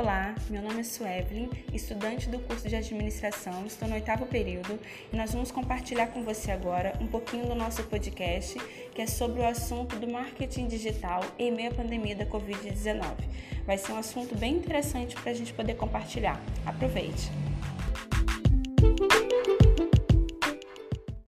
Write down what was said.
Olá, meu nome é Suevelyn, estudante do curso de administração, estou no oitavo período e nós vamos compartilhar com você agora um pouquinho do nosso podcast que é sobre o assunto do marketing digital em meio à pandemia da Covid-19. Vai ser um assunto bem interessante para a gente poder compartilhar. Aproveite!